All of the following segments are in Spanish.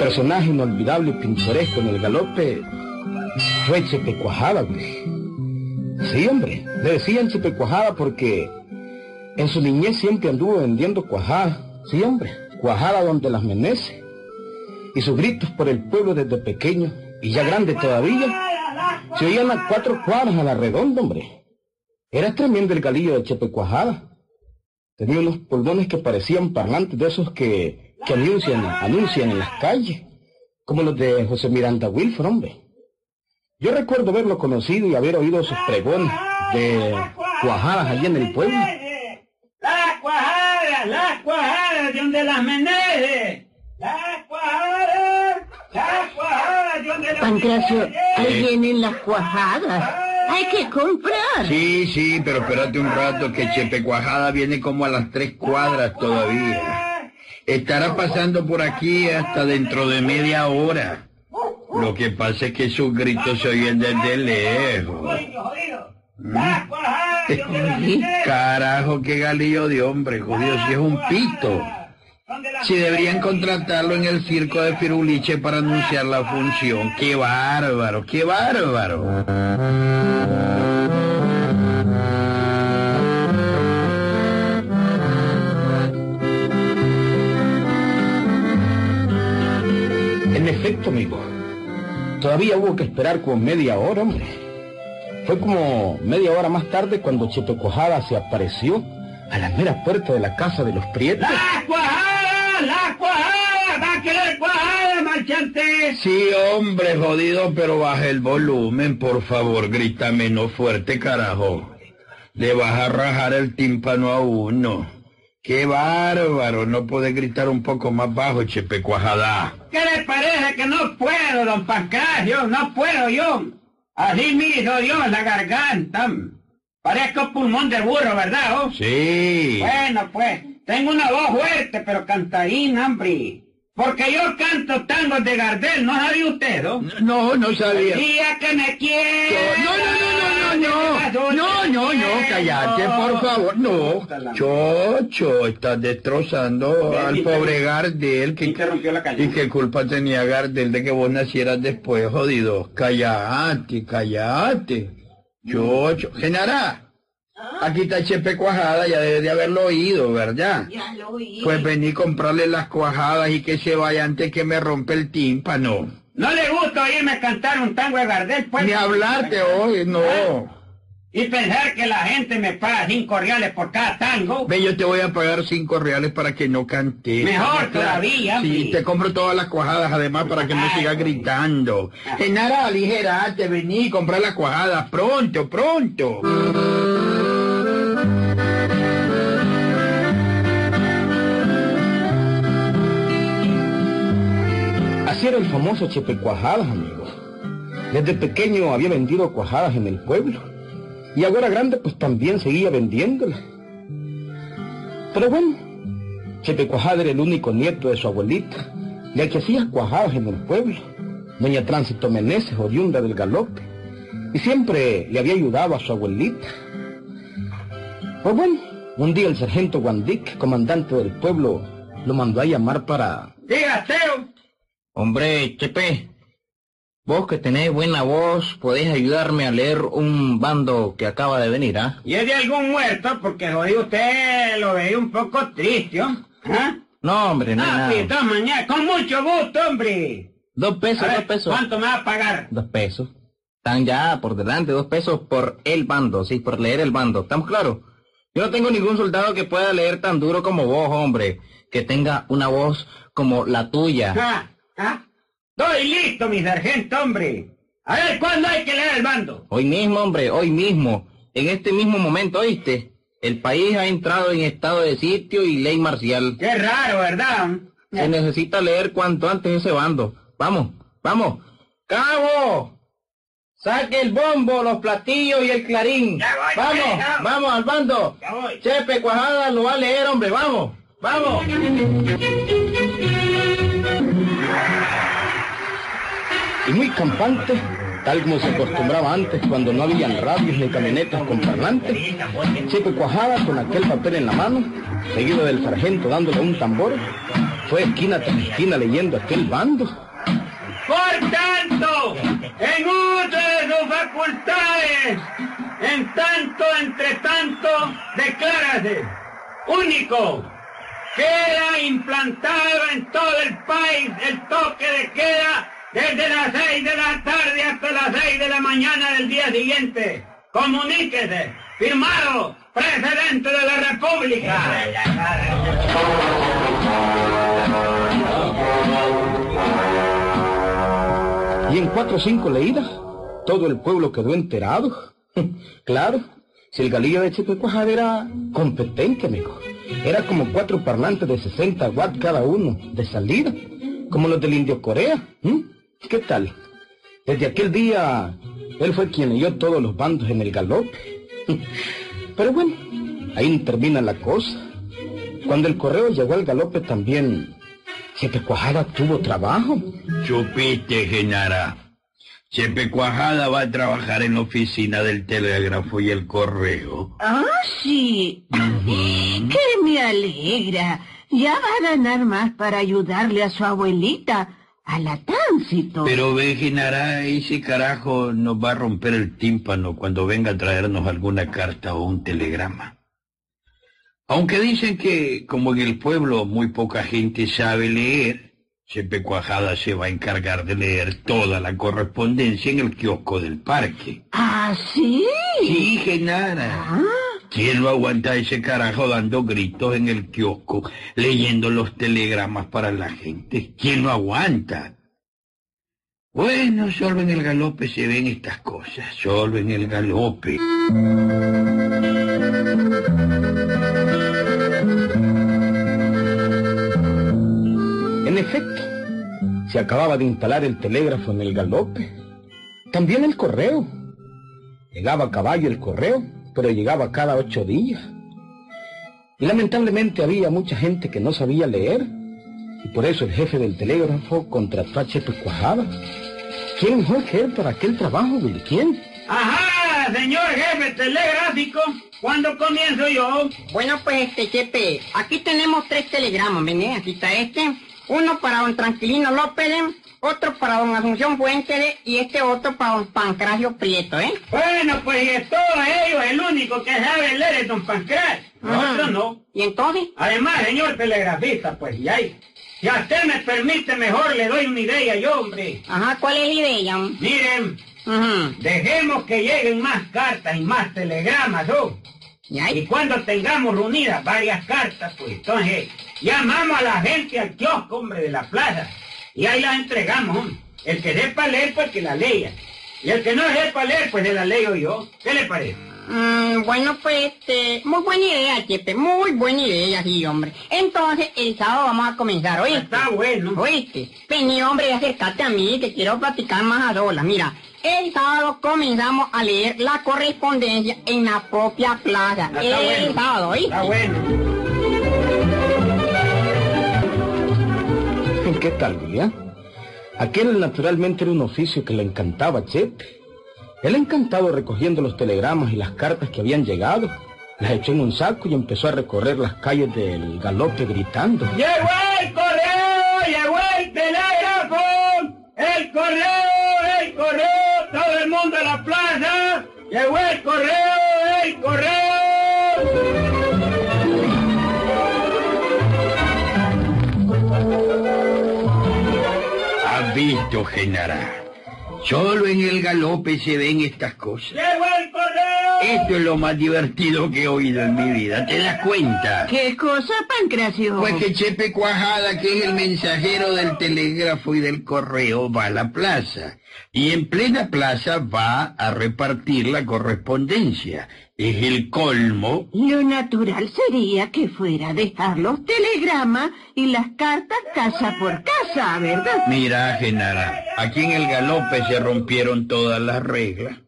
personaje inolvidable y pintoresco en el galope fue Chepe Cuajada, güey. Sí, hombre, le decían Chepe Cuajada porque en su niñez siempre anduvo vendiendo cuajada. Sí, hombre, cuajada donde las menece. Y sus gritos por el pueblo desde pequeño, y ya grande todavía, se oían a cuatro cuadras a la redonda, hombre. Era tremendo el galillo de Chepe Cuajada. Tenía unos pulmones que parecían parlantes de esos que que anuncian, anuncian en las calles, como los de José Miranda Wilford, hombre. Yo recuerdo haberlo conocido y haber oído sus pregones de cuajadas allí en el pueblo. Las cuajadas, las cuajadas, de donde las menejes. Las cuajadas, las cuajadas, de donde las Pancracio, ahí vienen las cuajadas. Hay que comprar. Sí, sí, pero espérate un rato que Chepe Cuajada viene como a las tres cuadras todavía. Estará pasando por aquí hasta dentro de media hora. Lo que pasa es que sus gritos se oyen desde lejos. ¿Mm? Carajo, qué galillo de hombre, jodido, si es un pito. Si deberían contratarlo en el circo de Firuliche para anunciar la función. ¡Qué bárbaro, qué bárbaro! efecto, amigo. Todavía hubo que esperar como media hora, hombre. Fue como media hora más tarde cuando Chepe Cuajada se apareció a la mera puerta de la casa de los Prietos. ¡La cuajada! ¡La cuajada! ¡Va a querer cuajada, marchante! Sí, hombre, jodido, pero baja el volumen, por favor, grita menos fuerte, carajo. Le vas a rajar el tímpano a uno. ¡Qué bárbaro! No puede gritar un poco más bajo, Chepe Cuajada. ¿Qué le parece que no puedo, don Pancracio? No puedo yo. Así hizo Dios la garganta. Parezco pulmón de burro, ¿verdad? Oh? Sí. Bueno, pues, tengo una voz fuerte, pero cantadina, hombre. Porque yo canto tangos de Gardel, ¿no sabía usted, no? No, no sabía. Día que me quiero. No, no, no, no, no, no. No, no, no, callate, por favor. No. Chocho, estás destrozando al pobre Gardel. Interrumpió la calle. Y qué culpa tenía Gardel de que vos nacieras después, jodido. Callate, callate. Chocho. Genará. Aquí está Chepe Cuajada, ya debe de haberlo oído, ¿verdad? Ya lo oí. Pues vení comprarle las cuajadas y que se vaya antes que me rompe el tímpano. No le gusta oírme cantar un tango de Gardel, pues. Ni hablarte hoy, no. Y pensar que la gente me paga cinco reales por cada tango. Ve, yo te voy a pagar cinco reales para que no cante. Mejor todavía, Sí, te compro todas las cuajadas además para que no Ay, siga hombre. gritando. Genara, aligerate, vení, comprar las cuajadas, pronto, pronto. El famoso Chepe Cuajadas, amigo. Desde pequeño había vendido cuajadas en el pueblo. Y ahora grande, pues también seguía vendiéndolas. Pero bueno, Chepe Cuajada era el único nieto de su abuelita, la que hacía cuajadas en el pueblo. Doña Tránsito Meneses, oriunda del galope. Y siempre le había ayudado a su abuelita. Pues bueno, un día el sargento Guandic, comandante del pueblo, lo mandó a llamar para Diga, Teo. Hombre, Chepe, vos que tenés buena voz, podés ayudarme a leer un bando que acaba de venir, ¿ah? Y es de algún muerto, porque hoy usted lo veía un poco triste, ¿oh? ¿ah? No, hombre, no, Ah, sí, toma, mañana, con mucho gusto, hombre. Dos pesos, ver, dos pesos. ¿Cuánto me va a pagar? Dos pesos. Están ya por delante, dos pesos por el bando, sí, por leer el bando. ¿Estamos claros? Yo no tengo ningún soldado que pueda leer tan duro como vos, hombre. Que tenga una voz como la tuya. Ah, ah. Estoy listo, mi sargento, hombre. A ver, ¿cuándo hay que leer el bando? Hoy mismo, hombre, hoy mismo. En este mismo momento, ¿oíste? El país ha entrado en estado de sitio y ley marcial. Qué raro, ¿verdad? Se necesita leer cuanto antes ese bando. Vamos, vamos. ¡Cabo! Saque el bombo, los platillos y el clarín. Ya voy, vamos, ya. vamos al bando. Ya voy. Chepe Cuajada lo va a leer, hombre. Vamos, vamos. Y muy campante, tal como se acostumbraba antes cuando no habían radios ni camionetas con parlantes, Chepe Cuajada con aquel papel en la mano, seguido del sargento dándole un tambor, fue esquina tras esquina leyendo aquel bando. Por tanto, en uso de sus facultades, en tanto, entre tanto, declárase, único, queda implantado en todo el país el toque de queda desde las seis de la tarde hasta las seis de la mañana del día siguiente. Comuníquese. Firmado, presidente de la República. Y en cuatro o cinco leídas, todo el pueblo quedó enterado. claro, si el galillo de Chepecuajada era competente, amigo. Era como cuatro parlantes de 60 watts cada uno, de salida, como los del Indio Corea. ¿Qué tal? Desde aquel día, él fue quien leyó todos los bandos en el galope. Pero bueno, ahí termina la cosa. Cuando el correo llegó al galope también, Chepe Cuajada tuvo trabajo. Chupiste, Genara. Chepe Cuajada va a trabajar en la oficina del telégrafo y el correo. Ah, sí. ¡Qué me alegra! Ya va a ganar más para ayudarle a su abuelita a la tránsito. Pero ve, Genara, ese carajo nos va a romper el tímpano cuando venga a traernos alguna carta o un telegrama. Aunque dicen que, como en el pueblo muy poca gente sabe leer, Chepe Cuajada se va a encargar de leer toda la correspondencia en el kiosco del parque. ¿Ah, sí? Sí, Genara. Ah. ¿Quién no aguanta ese carajo dando gritos en el kiosco, leyendo los telegramas para la gente? ¿Quién no aguanta? Bueno, solo en el galope se ven estas cosas, solo en el galope. En efecto, se acababa de instalar el telégrafo en el galope. También el correo. Llegaba a caballo el correo, pero llegaba cada ocho días. Y lamentablemente había mucha gente que no sabía leer, y por eso el jefe del telégrafo contrató a Chepe Cuajada. ¿Quién mejor que él para aquel trabajo, Willy? ¿Quién? Ajá, señor jefe telegráfico, ¿cuándo comienzo yo? Bueno, pues, este, Chepe, aquí tenemos tres telegramas, ¿ven? Aquí está este, uno para don Tranquilino López, ¿eh? Otro para don Asunción Fuentes y este otro para don Pancracio Prieto, ¿eh? Bueno, pues de todos ellos, el único que sabe leer es don Pancras. Nosotros no. ¿Y entonces? Además, señor telegrafista, pues, y ahí. Si a usted me permite, mejor le doy una idea yo, hombre. Ajá, ¿cuál es la idea? Miren, Ajá. dejemos que lleguen más cartas y más telegramas, ¿no? ¿Y Y cuando tengamos reunidas varias cartas, pues entonces llamamos a la gente al kiosco, hombre, de la plaza. Y ahí las entregamos, hombre. El que sepa leer, pues que la lea. Y el que no sepa leer, pues se la leo yo. ¿Qué le parece? Mm, bueno, pues, este, muy buena idea, Chepe, muy buena idea, sí, hombre. Entonces, el sábado vamos a comenzar, ¿oíste? Está bueno. ¿Oíste? Vení, hombre, acércate a mí, que quiero platicar más a solas. Mira, el sábado comenzamos a leer la correspondencia en la propia plaza. Está el bueno. sábado, ¿oíste? Está bueno. ¿Qué tal, William? Aquel naturalmente era un oficio que le encantaba a Chepe. Él encantado recogiendo los telegramas y las cartas que habían llegado, las echó en un saco y empezó a recorrer las calles del galope gritando. ¡Llegó el correo! ¡Llegó el telégrafo! ¡El correo! ¡El correo! ¡Todo el mundo a la plaza! ¡Llegó el correo! ¿Has visto, Genara? Solo en el galope se ven estas cosas. ¡Llegó el correo! Esto es lo más divertido que he oído en mi vida, ¿te das cuenta? ¿Qué cosa, Pancracio? Pues que Chepe Cuajada, que es el mensajero del telégrafo y del correo, va a la plaza. Y en plena plaza va a repartir la correspondencia. Es el colmo. Lo natural sería que fuera a dejar los telegramas y las cartas casa por casa, ¿verdad? Mira, Genara, aquí en el galope se rompieron todas las reglas.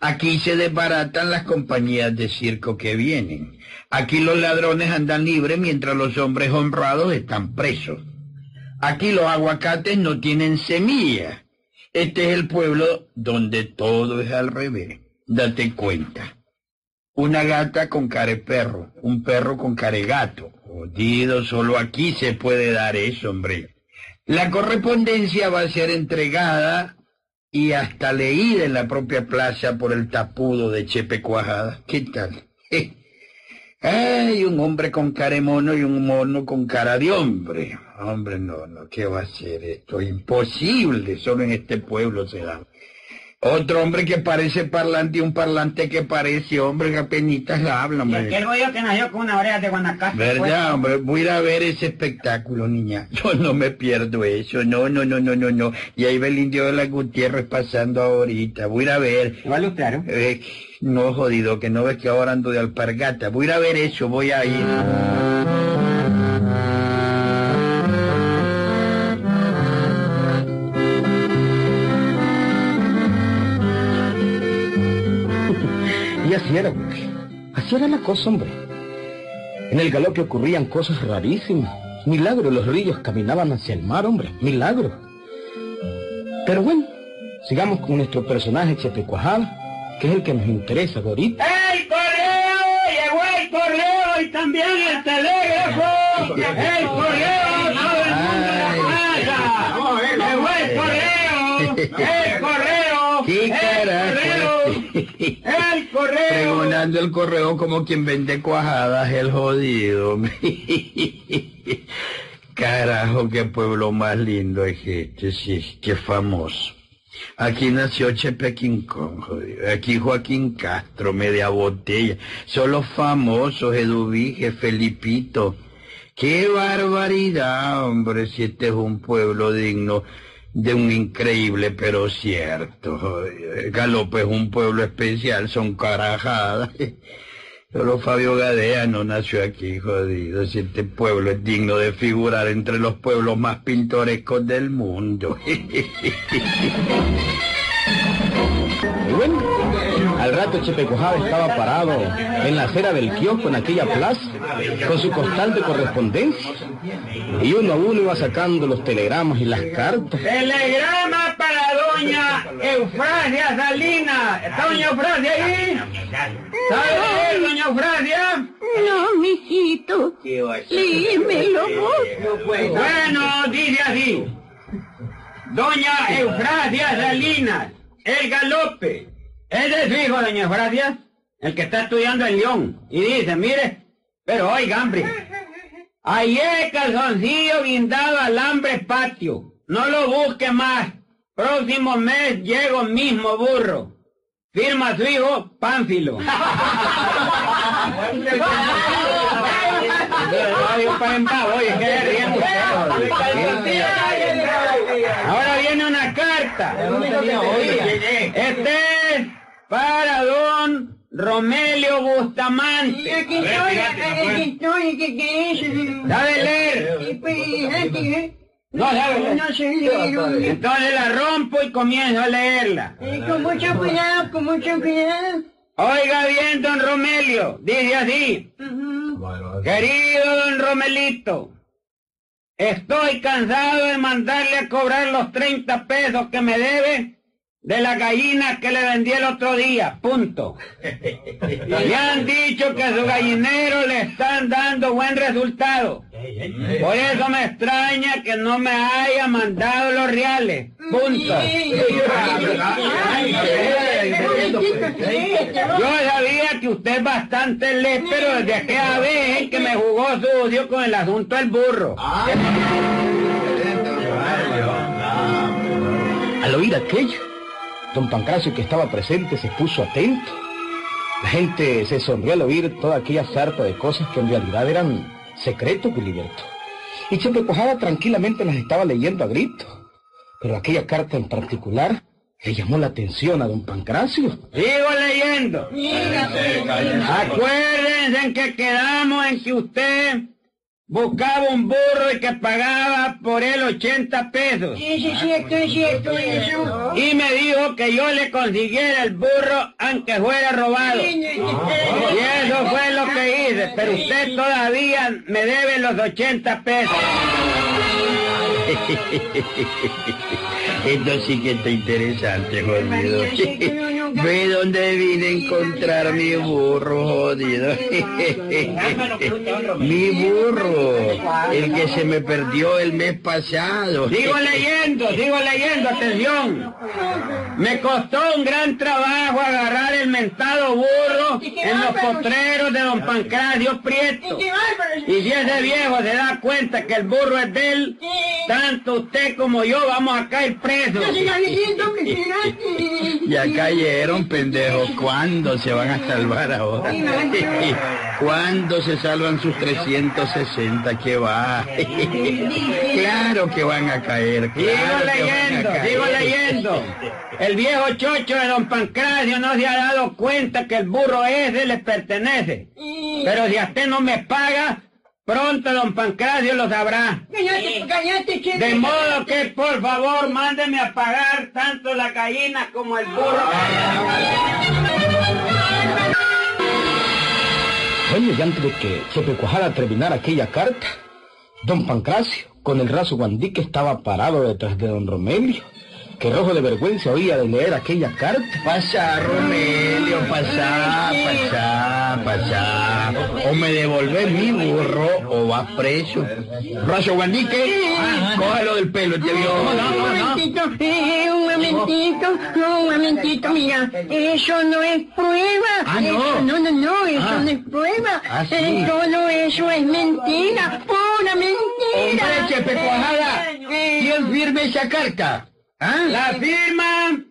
Aquí se desbaratan las compañías de circo que vienen. Aquí los ladrones andan libres mientras los hombres honrados están presos. Aquí los aguacates no tienen semilla. Este es el pueblo donde todo es al revés. Date cuenta. Una gata con care perro, un perro con care gato. Jodido, solo aquí se puede dar eso, hombre. La correspondencia va a ser entregada y hasta leída en la propia plaza por el tapudo de Chepe Cuajada. ¿Qué tal? Ay, un hombre con cara de mono y un mono con cara de hombre. Hombre, no, no, ¿qué va a ser esto? Imposible, solo en este pueblo se da. Otro hombre que parece parlante y un parlante que parece hombre que apenitas habla, hombre. aquel rollo que nació con una oreja de Guanacaste. ¿Verdad, pues. hombre? Voy a ir a ver ese espectáculo, niña. Yo no me pierdo eso. No, no, no, no, no, no. Y ahí va el indio de la Gutiérrez pasando ahorita. Voy a ir a ver. Usted, ¿no? Eh, no, jodido, que no ves que ahora ando de alpargata. Voy a ir a ver eso, voy a ir. Así era, güey. Así era la cosa, hombre. En el galope ocurrían cosas rarísimas. Milagro, los ríos caminaban hacia el mar, hombre. Milagro. Pero bueno, sigamos con nuestro personaje Chepecuajada, que es el que nos interesa ahorita. ¡El correo! ¡Llegó el correo y también el telégrafo! ¡El correo! ¡Todo el mundo la casa! ¡Llegó el correo! ¡El correo! ¿Qué ¡El correo! ¡El correo! Pregonando el correo como quien vende cuajadas, el jodido. Carajo, qué pueblo más lindo es este, sí, qué famoso. Aquí nació Chepe Kong, jodido. Aquí Joaquín Castro, media botella. Son los famosos, Eduvige, Felipito. ¡Qué barbaridad, hombre! Si este es un pueblo digno de un increíble pero cierto. Galope es un pueblo especial, son carajadas. Solo Fabio Gadea no nació aquí, jodido. Si este pueblo es digno de figurar entre los pueblos más pintorescos del mundo. Chepecuajada estaba parado en la acera del kiosco en aquella plaza, con su costal de correspondencia. Y uno a uno iba sacando los telegramas y las cartas. Telegrama para doña Eufrasia Salinas. ¿Está doña Eufrasia ahí? ¿Sabe doña Eufrasia? No, mijito. Léemelo vos. Bueno, dice así. Doña Eufrasia Salinas, el galope. Ese es su hijo, doña Eufrasia, el que está estudiando en León. Y dice, mire, pero oiga, hombre, ayer calzoncillo guindado alambre patio. No lo busque más. Próximo mes llego mismo burro. Firma su hijo, Pánfilo. Ahora viene una carta. Este es para don Romelio Bustamante. ¿Sabe leer? No sabe leer. Entonces la rompo y comienzo a leerla. Con mucho cuidado, con mucho cuidado. Oiga bien, don Romelio, dice así. Querido don Romelito, estoy cansado de mandarle a cobrar los 30 pesos que me debe de la gallina que le vendí el otro día, punto. Le han dicho que a su gallinero le están dando buen resultado. Por eso me extraña que no me haya mandado los reales, punto. Yo sabía que usted es bastante lépero desde aquella vez que me jugó sucio con el asunto del burro. Al oír aquello, don Pancracio que estaba presente se puso atento. La gente se sonrió al oír toda aquella sarta de cosas que en realidad eran secretos de Liberto. Y Chepecuajada tranquilamente las estaba leyendo a grito. Pero aquella carta en particular le llamó la atención a don Pancracio. Sigo leyendo. Acuérdense en que quedamos en que usted buscaba un burro y que pagaba por él 80 pesos. Sí, sí, cierto, es cierto eso. Y me dijo que yo le consiguiera el burro aunque fuera robado. Y eso fue lo que hice, pero usted todavía me debe los 80 pesos. Esto sí que está interesante, jodido. Ve dónde vine a encontrar mi burro, jodido. Mi burro, el que se me perdió el mes pasado. Sigo leyendo, sigo leyendo, atención. Me costó un gran trabajo agarrar el mentado burro en los potreros de don Pancracio Prieto. Y si ese viejo se da cuenta que el burro es de él, tanto usted como yo vamos a caer presos. Ya cayeron, pendejos. ¿Cuándo se van a salvar ahora? ¿Cuándo se salvan sus 360? ¿Qué va? Claro que van a caer. Sigo claro leyendo, caer. sigo leyendo. El viejo chocho de don Pancracio no se ha dado cuenta que el burro ese le pertenece. Pero si a usted no me paga, pronto don Pancracio lo sabrá. De modo que por favor mándeme a pagar tanto la gallina como el burro. Bueno, y antes de que Chepe Cuajada terminara aquella carta, don Pancracio, con el raso guandique, estaba parado detrás de don Romelio, que rojo de vergüenza oía de leer aquella carta. Pasa, Romelio, pasa, pasa, pasa. O me devolvés mi burro o vas preso. Raso Guandique, cógelo del pelo, este viejo. Un momentito, eh, un momentito, un momentito, mira, eso no es prueba. Ah, no. Eso, no, no, no, eso Ah. no es prueba. Ah, sí. Eh, todo eso es mentira, pura mentira. Hombre, Chepe Cuajada, ¿quién firme esa carta? ¿Ah? La firma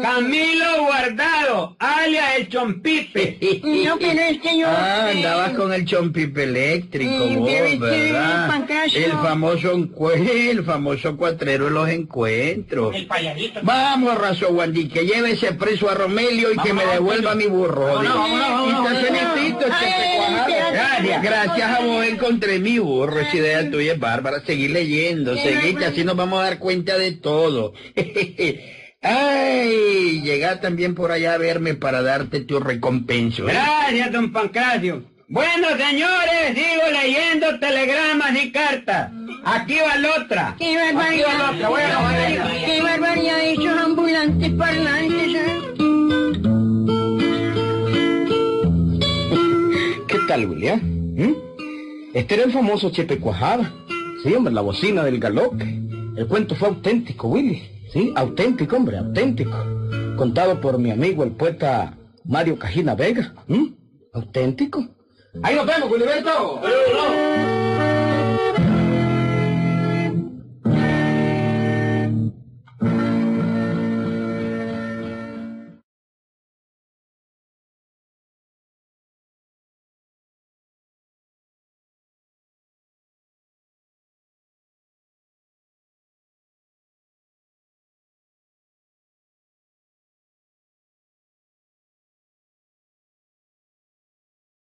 Camilo Guardado, alias el Chompipe. No, pero es que yo... Ah, andabas con el chompipe eléctrico, vos, ser, ¿verdad? El famoso el famoso cuatrero de los encuentros. El payadito. Vamos, Razo Guandique, llévese preso a Romelio y que me devuelva mi burro. Vámonos, jodido. vámonos, vámonos, Y te vámonos. felicito, Ay, Chepe Cuajada. gracias. Gracias, a vos encontré mi burro. Esa idea tuya es bárbara. Seguir leyendo, seguir, que así nos vamos a dar cuenta de todo. Ay, llega también por allá a verme para darte tu recompensa. ¿eh? Gracias, don Pancracio. Bueno, señores, sigo leyendo telegramas y cartas. Aquí va la otra. ¡Qué Aquí va la barbaridad! otra. Bueno, bueno. ¡Qué barbaridad esos ambulantes parlantes! ¿eh? ¿Qué tal, William? ¿Mm? Este era el famoso Chepe Cuajada. Sí, hombre, la bocina del galope. El cuento fue auténtico, Willy. Sí, auténtico, hombre, auténtico. Contado por mi amigo el poeta Mario Cajina Vega. ¿Mm? Auténtico. Ahí nos vemos, Wiliberto.